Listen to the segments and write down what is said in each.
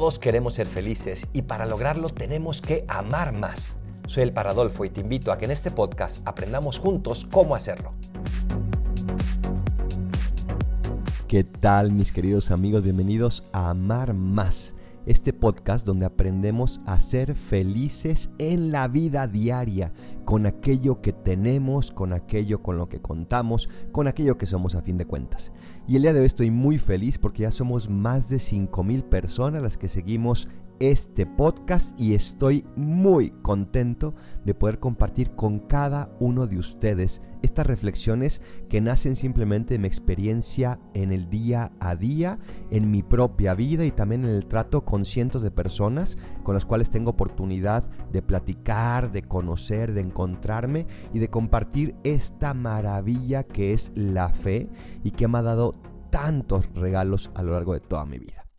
Todos queremos ser felices y para lograrlo tenemos que amar más. Soy el Paradolfo y te invito a que en este podcast aprendamos juntos cómo hacerlo. ¿Qué tal mis queridos amigos? Bienvenidos a Amar Más, este podcast donde aprendemos a ser felices en la vida diaria, con aquello que tenemos, con aquello con lo que contamos, con aquello que somos a fin de cuentas. Y el día de hoy estoy muy feliz porque ya somos más de 5.000 personas las que seguimos este podcast y estoy muy contento de poder compartir con cada uno de ustedes estas reflexiones que nacen simplemente de mi experiencia en el día a día, en mi propia vida y también en el trato con cientos de personas con las cuales tengo oportunidad de platicar, de conocer, de encontrarme y de compartir esta maravilla que es la fe y que me ha dado tantos regalos a lo largo de toda mi vida.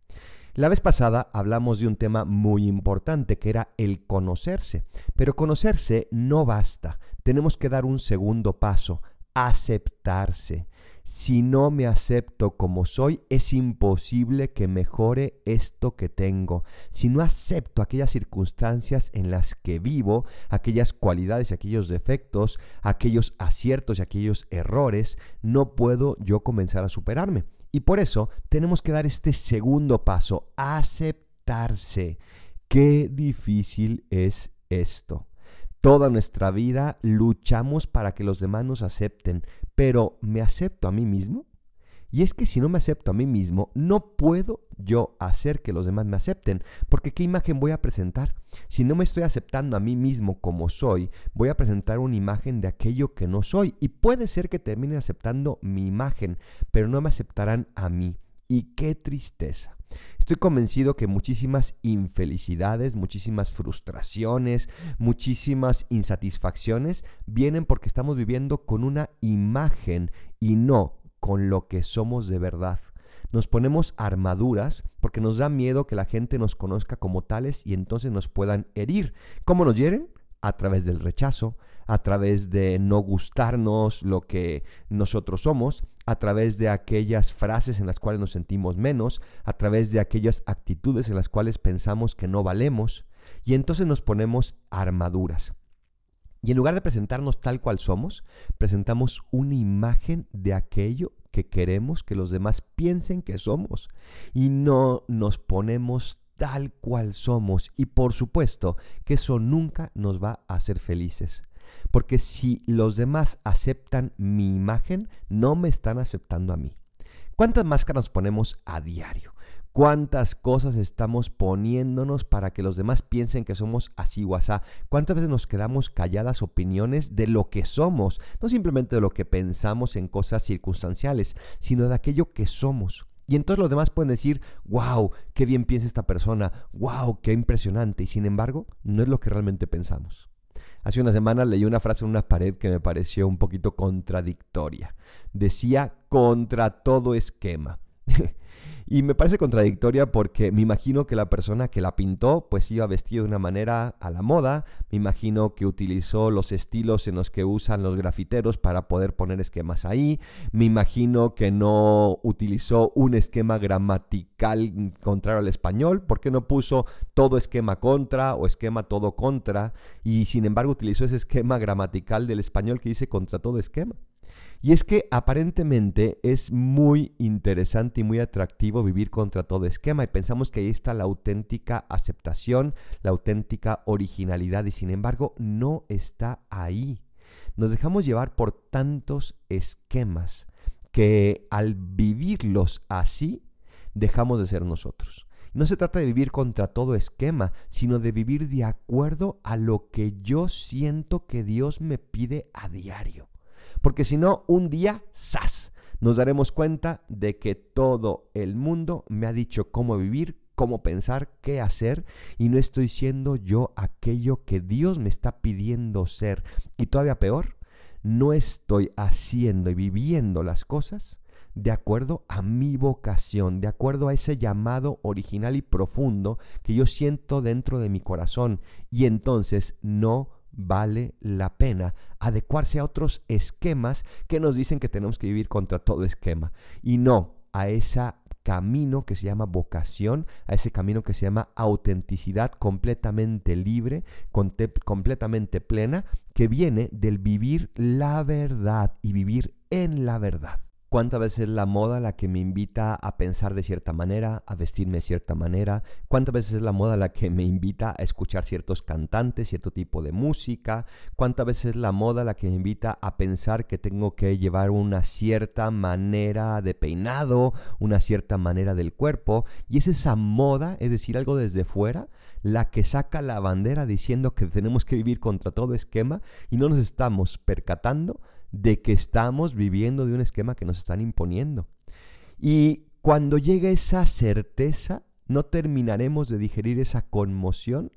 La vez pasada hablamos de un tema muy importante que era el conocerse, pero conocerse no basta, tenemos que dar un segundo paso, aceptarse. Si no me acepto como soy, es imposible que mejore esto que tengo. Si no acepto aquellas circunstancias en las que vivo, aquellas cualidades aquellos defectos, aquellos aciertos y aquellos errores, no puedo yo comenzar a superarme. Y por eso tenemos que dar este segundo paso, aceptarse. Qué difícil es esto. Toda nuestra vida luchamos para que los demás nos acepten, pero ¿me acepto a mí mismo? Y es que si no me acepto a mí mismo, no puedo yo hacer que los demás me acepten, porque ¿qué imagen voy a presentar? Si no me estoy aceptando a mí mismo como soy, voy a presentar una imagen de aquello que no soy. Y puede ser que termine aceptando mi imagen, pero no me aceptarán a mí. Y qué tristeza. Estoy convencido que muchísimas infelicidades, muchísimas frustraciones, muchísimas insatisfacciones vienen porque estamos viviendo con una imagen y no con lo que somos de verdad. Nos ponemos armaduras porque nos da miedo que la gente nos conozca como tales y entonces nos puedan herir. ¿Cómo nos hieren? A través del rechazo, a través de no gustarnos lo que nosotros somos, a través de aquellas frases en las cuales nos sentimos menos, a través de aquellas actitudes en las cuales pensamos que no valemos, y entonces nos ponemos armaduras. Y en lugar de presentarnos tal cual somos, presentamos una imagen de aquello que queremos que los demás piensen que somos. Y no nos ponemos tal cual somos. Y por supuesto que eso nunca nos va a hacer felices. Porque si los demás aceptan mi imagen, no me están aceptando a mí. ¿Cuántas máscaras ponemos a diario? Cuántas cosas estamos poniéndonos para que los demás piensen que somos así o asá. Cuántas veces nos quedamos calladas opiniones de lo que somos, no simplemente de lo que pensamos en cosas circunstanciales, sino de aquello que somos. Y entonces los demás pueden decir, wow, qué bien piensa esta persona, wow, qué impresionante. Y sin embargo, no es lo que realmente pensamos. Hace una semana leí una frase en una pared que me pareció un poquito contradictoria. Decía, contra todo esquema. Y me parece contradictoria porque me imagino que la persona que la pintó pues iba vestido de una manera a la moda, me imagino que utilizó los estilos en los que usan los grafiteros para poder poner esquemas ahí, me imagino que no utilizó un esquema gramatical contrario al español, porque no puso todo esquema contra o esquema todo contra. Y sin embargo utilizó ese esquema gramatical del español que dice contra todo esquema. Y es que aparentemente es muy interesante y muy atractivo vivir contra todo esquema y pensamos que ahí está la auténtica aceptación, la auténtica originalidad y sin embargo no está ahí. Nos dejamos llevar por tantos esquemas que al vivirlos así dejamos de ser nosotros. No se trata de vivir contra todo esquema, sino de vivir de acuerdo a lo que yo siento que Dios me pide a diario. Porque si no, un día, ¡zas! Nos daremos cuenta de que todo el mundo me ha dicho cómo vivir, cómo pensar, qué hacer, y no estoy siendo yo aquello que Dios me está pidiendo ser. Y todavía peor, no estoy haciendo y viviendo las cosas de acuerdo a mi vocación, de acuerdo a ese llamado original y profundo que yo siento dentro de mi corazón. Y entonces no vale la pena adecuarse a otros esquemas que nos dicen que tenemos que vivir contra todo esquema. Y no a esa camino que se llama vocación, a ese camino que se llama autenticidad completamente libre, completamente plena, que viene del vivir la verdad y vivir en la verdad cuántas veces es la moda la que me invita a pensar de cierta manera, a vestirme de cierta manera, cuántas veces es la moda la que me invita a escuchar ciertos cantantes, cierto tipo de música, cuántas veces es la moda la que me invita a pensar que tengo que llevar una cierta manera de peinado, una cierta manera del cuerpo, y es esa moda, es decir, algo desde fuera, la que saca la bandera diciendo que tenemos que vivir contra todo esquema y no nos estamos percatando de que estamos viviendo de un esquema que nos están imponiendo. Y cuando llegue esa certeza, no terminaremos de digerir esa conmoción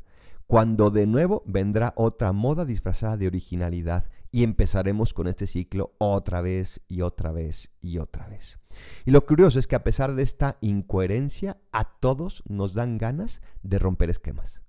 cuando de nuevo vendrá otra moda disfrazada de originalidad y empezaremos con este ciclo otra vez y otra vez y otra vez. Y lo curioso es que a pesar de esta incoherencia, a todos nos dan ganas de romper esquemas.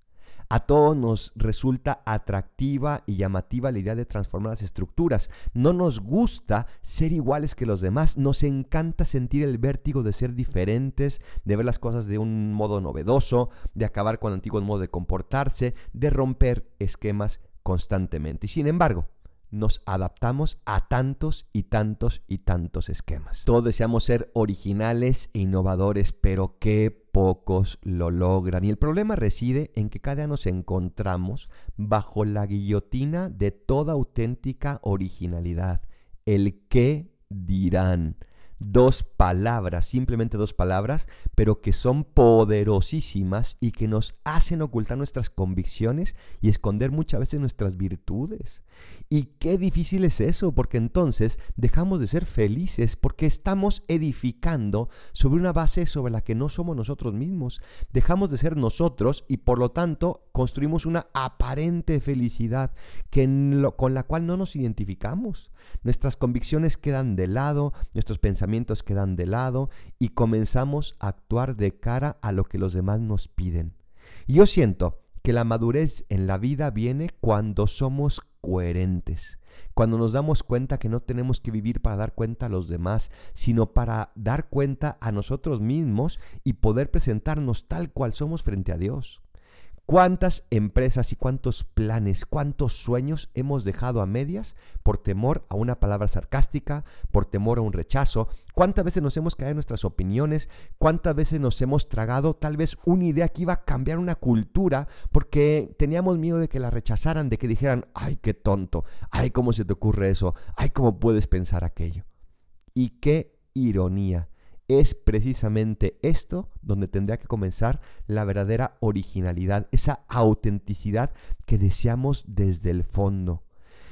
A todos nos resulta atractiva y llamativa la idea de transformar las estructuras. No nos gusta ser iguales que los demás. Nos encanta sentir el vértigo de ser diferentes, de ver las cosas de un modo novedoso, de acabar con antiguos modos de comportarse, de romper esquemas constantemente. Y sin embargo, nos adaptamos a tantos y tantos y tantos esquemas. Todos deseamos ser originales e innovadores, pero qué pocos lo logran. Y el problema reside en que cada día nos encontramos bajo la guillotina de toda auténtica originalidad. El qué dirán dos palabras, simplemente dos palabras, pero que son poderosísimas y que nos hacen ocultar nuestras convicciones y esconder muchas veces nuestras virtudes. Y qué difícil es eso, porque entonces dejamos de ser felices porque estamos edificando sobre una base sobre la que no somos nosotros mismos. Dejamos de ser nosotros y por lo tanto construimos una aparente felicidad que con la cual no nos identificamos. Nuestras convicciones quedan de lado, nuestros quedan de lado y comenzamos a actuar de cara a lo que los demás nos piden. Y yo siento que la madurez en la vida viene cuando somos coherentes, cuando nos damos cuenta que no tenemos que vivir para dar cuenta a los demás, sino para dar cuenta a nosotros mismos y poder presentarnos tal cual somos frente a Dios. ¿Cuántas empresas y cuántos planes, cuántos sueños hemos dejado a medias por temor a una palabra sarcástica, por temor a un rechazo? ¿Cuántas veces nos hemos caído en nuestras opiniones? ¿Cuántas veces nos hemos tragado tal vez una idea que iba a cambiar una cultura porque teníamos miedo de que la rechazaran, de que dijeran, ay, qué tonto, ay, cómo se te ocurre eso, ay, cómo puedes pensar aquello? Y qué ironía es precisamente esto donde tendría que comenzar la verdadera originalidad, esa autenticidad que deseamos desde el fondo.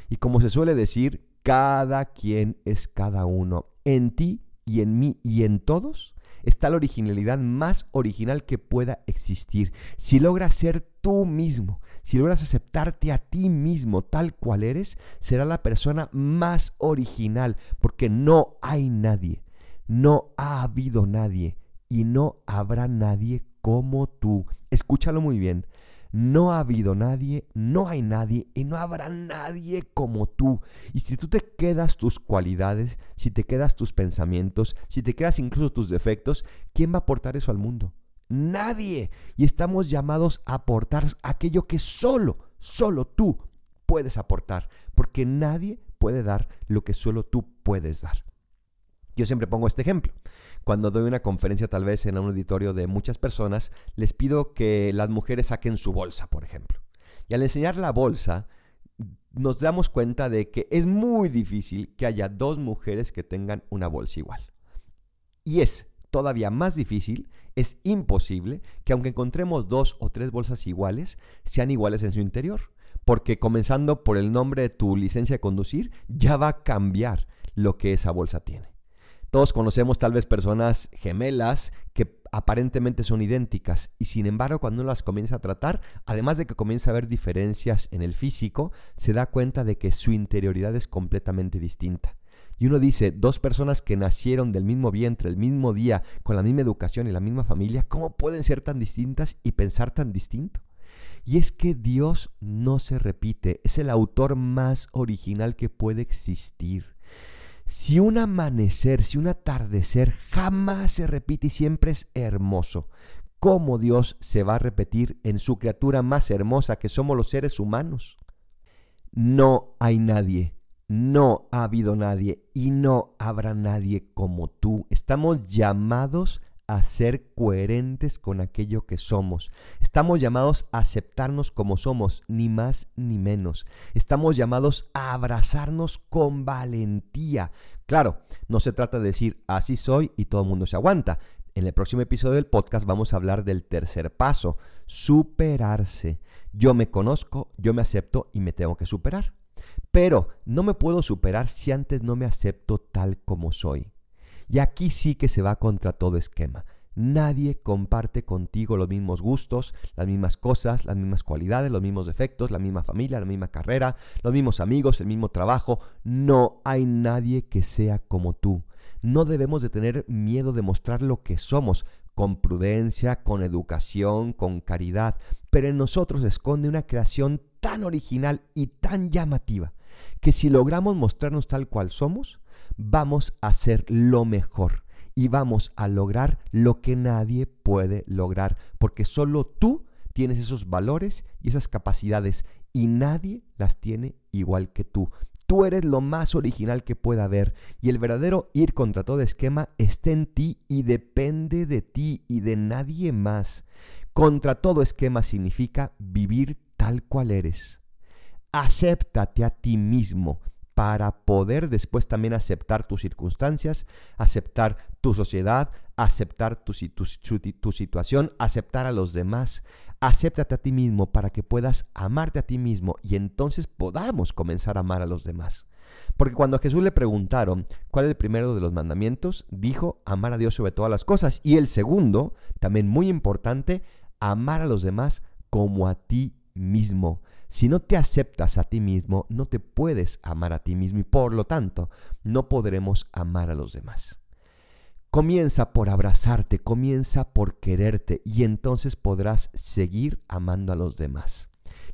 Y como se suele decir, cada quien es cada uno. En ti y en mí y en todos está la originalidad más original que pueda existir. Si logras ser tú mismo, si logras aceptarte a ti mismo tal cual eres, será la persona más original, porque no hay nadie no ha habido nadie y no habrá nadie como tú. Escúchalo muy bien. No ha habido nadie, no hay nadie y no habrá nadie como tú. Y si tú te quedas tus cualidades, si te quedas tus pensamientos, si te quedas incluso tus defectos, ¿quién va a aportar eso al mundo? Nadie. Y estamos llamados a aportar aquello que solo, solo tú puedes aportar. Porque nadie puede dar lo que solo tú puedes dar. Yo siempre pongo este ejemplo. Cuando doy una conferencia tal vez en un auditorio de muchas personas, les pido que las mujeres saquen su bolsa, por ejemplo. Y al enseñar la bolsa, nos damos cuenta de que es muy difícil que haya dos mujeres que tengan una bolsa igual. Y es todavía más difícil, es imposible que aunque encontremos dos o tres bolsas iguales, sean iguales en su interior. Porque comenzando por el nombre de tu licencia de conducir, ya va a cambiar lo que esa bolsa tiene. Todos conocemos tal vez personas gemelas que aparentemente son idénticas y sin embargo cuando uno las comienza a tratar, además de que comienza a ver diferencias en el físico, se da cuenta de que su interioridad es completamente distinta. Y uno dice, dos personas que nacieron del mismo vientre, el mismo día, con la misma educación y la misma familia, ¿cómo pueden ser tan distintas y pensar tan distinto? Y es que Dios no se repite, es el autor más original que puede existir. Si un amanecer, si un atardecer jamás se repite y siempre es hermoso, ¿cómo Dios se va a repetir en su criatura más hermosa que somos los seres humanos? No hay nadie, no ha habido nadie y no habrá nadie como tú. Estamos llamados a ser coherentes con aquello que somos. Estamos llamados a aceptarnos como somos, ni más ni menos. Estamos llamados a abrazarnos con valentía. Claro, no se trata de decir así soy y todo el mundo se aguanta. En el próximo episodio del podcast vamos a hablar del tercer paso, superarse. Yo me conozco, yo me acepto y me tengo que superar. Pero no me puedo superar si antes no me acepto tal como soy. Y aquí sí que se va contra todo esquema. Nadie comparte contigo los mismos gustos, las mismas cosas, las mismas cualidades, los mismos defectos, la misma familia, la misma carrera, los mismos amigos, el mismo trabajo. No hay nadie que sea como tú. No debemos de tener miedo de mostrar lo que somos, con prudencia, con educación, con caridad, pero en nosotros esconde una creación tan original y tan llamativa que si logramos mostrarnos tal cual somos, vamos a ser lo mejor y vamos a lograr lo que nadie puede lograr, porque solo tú tienes esos valores y esas capacidades y nadie las tiene igual que tú. Tú eres lo más original que pueda haber y el verdadero ir contra todo esquema está en ti y depende de ti y de nadie más. Contra todo esquema significa vivir tal cual eres. Acéptate a ti mismo, para poder después también aceptar tus circunstancias, aceptar tu sociedad, aceptar tu, tu, situación, aceptar a los demás. Acéptate a ti mismo para que puedas amarte a ti mismo y entonces podamos comenzar a amar a los demás. Porque cuando a Jesús le preguntaron cuál es el primero de los mandamientos, dijo amar a Dios sobre todas las cosas. Y el segundo, también muy importante, amar a los demás como a ti mismo. Si no te aceptas a ti mismo, no te puedes amar a ti mismo y por lo tanto no podremos amar a los demás. Comienza por abrazarte, comienza por quererte y entonces podrás seguir amando a los demás.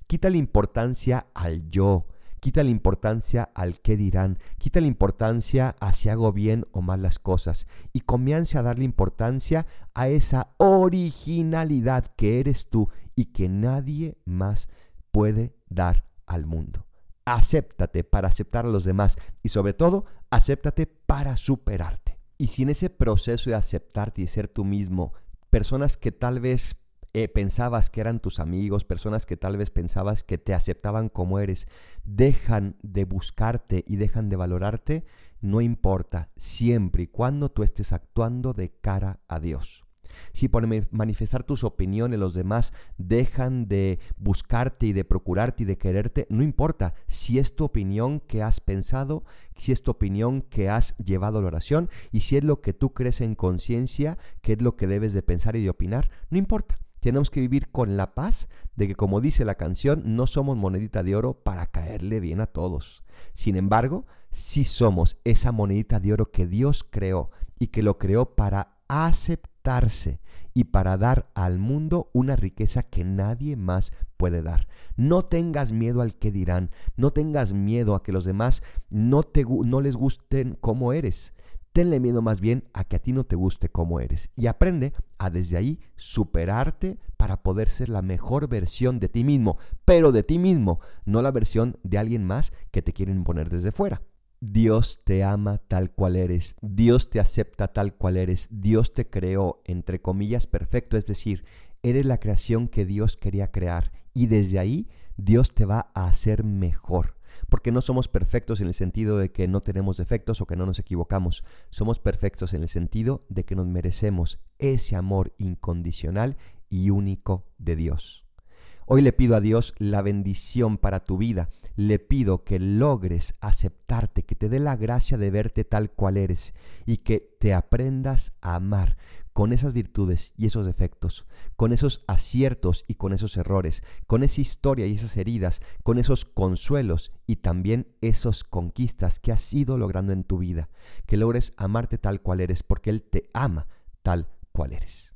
Quita la importancia al yo, quita la importancia al qué dirán, quita la importancia a si hago bien o mal las cosas y comienza a darle importancia a esa originalidad que eres tú y que nadie más puede dar al mundo. Acéptate para aceptar a los demás y sobre todo, acéptate para superarte. Y si en ese proceso de aceptarte y ser tú mismo, personas que tal vez eh, pensabas que eran tus amigos, personas que tal vez pensabas que te aceptaban como eres, dejan de buscarte y dejan de valorarte, no importa, siempre y cuando tú estés actuando de cara a Dios. Si por manifestar tus opiniones los demás dejan de buscarte y de procurarte y de quererte, no importa si es tu opinión que has pensado, si es tu opinión que has llevado a la oración y si es lo que tú crees en conciencia, que es lo que debes de pensar y de opinar, no importa. Tenemos que vivir con la paz de que, como dice la canción, no somos monedita de oro para caerle bien a todos. Sin embargo, sí somos esa monedita de oro que Dios creó y que lo creó para y para dar al mundo una riqueza que nadie más puede dar. No tengas miedo al que dirán, no tengas miedo a que los demás no, te, no les gusten como eres. Tenle miedo más bien a que a ti no te guste como eres y aprende a desde ahí superarte para poder ser la mejor versión de ti mismo, pero de ti mismo, no la versión de alguien más que te quieren poner desde fuera. Dios te ama tal cual eres, Dios te acepta tal cual eres, Dios te creó, entre comillas, perfecto, es decir, eres la creación que Dios quería crear y desde ahí Dios te va a hacer mejor. Porque no somos perfectos en el sentido de que no tenemos defectos o que no nos equivocamos. Somos perfectos en el sentido de que nos merecemos ese amor incondicional y único de Dios. Hoy le pido a Dios la bendición para tu vida. Le pido que logres aceptarte, que te dé la gracia de verte tal cual eres y que te aprendas a amar con esas virtudes y esos defectos, con esos aciertos y con esos errores, con esa historia y esas heridas, con esos consuelos y también esos conquistas que has ido logrando en tu vida. Que logres amarte tal cual eres porque Él te ama tal cual eres.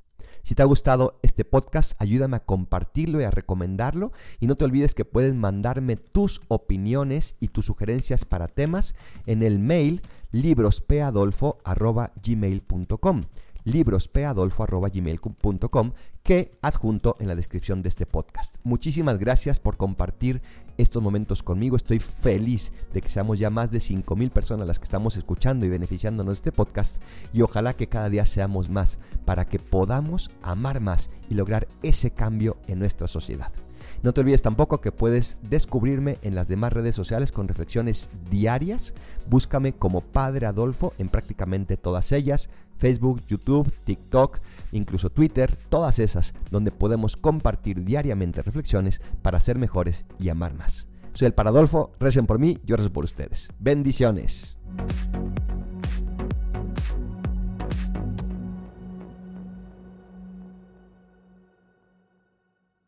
Si te ha gustado este podcast, ayúdame a compartirlo y a recomendarlo. Y no te olvides que puedes mandarme tus opiniones y tus sugerencias para temas en el mail librospeadolfo.gmail.com librospeadolfo.gmail.com que adjunto en la descripción de este podcast. Muchísimas gracias por compartir estos momentos conmigo. Estoy feliz de que seamos ya más de 5.000 personas las que estamos escuchando y beneficiándonos de este podcast y ojalá que cada día seamos más para que podamos amar más y lograr ese cambio en nuestra sociedad. No te olvides tampoco que puedes descubrirme en las demás redes sociales con reflexiones diarias. Búscame como Padre Adolfo en prácticamente todas ellas. Facebook, YouTube, TikTok, incluso Twitter, todas esas donde podemos compartir diariamente reflexiones para ser mejores y amar más. Soy el Paradolfo, recen por mí, yo rezo por ustedes. Bendiciones.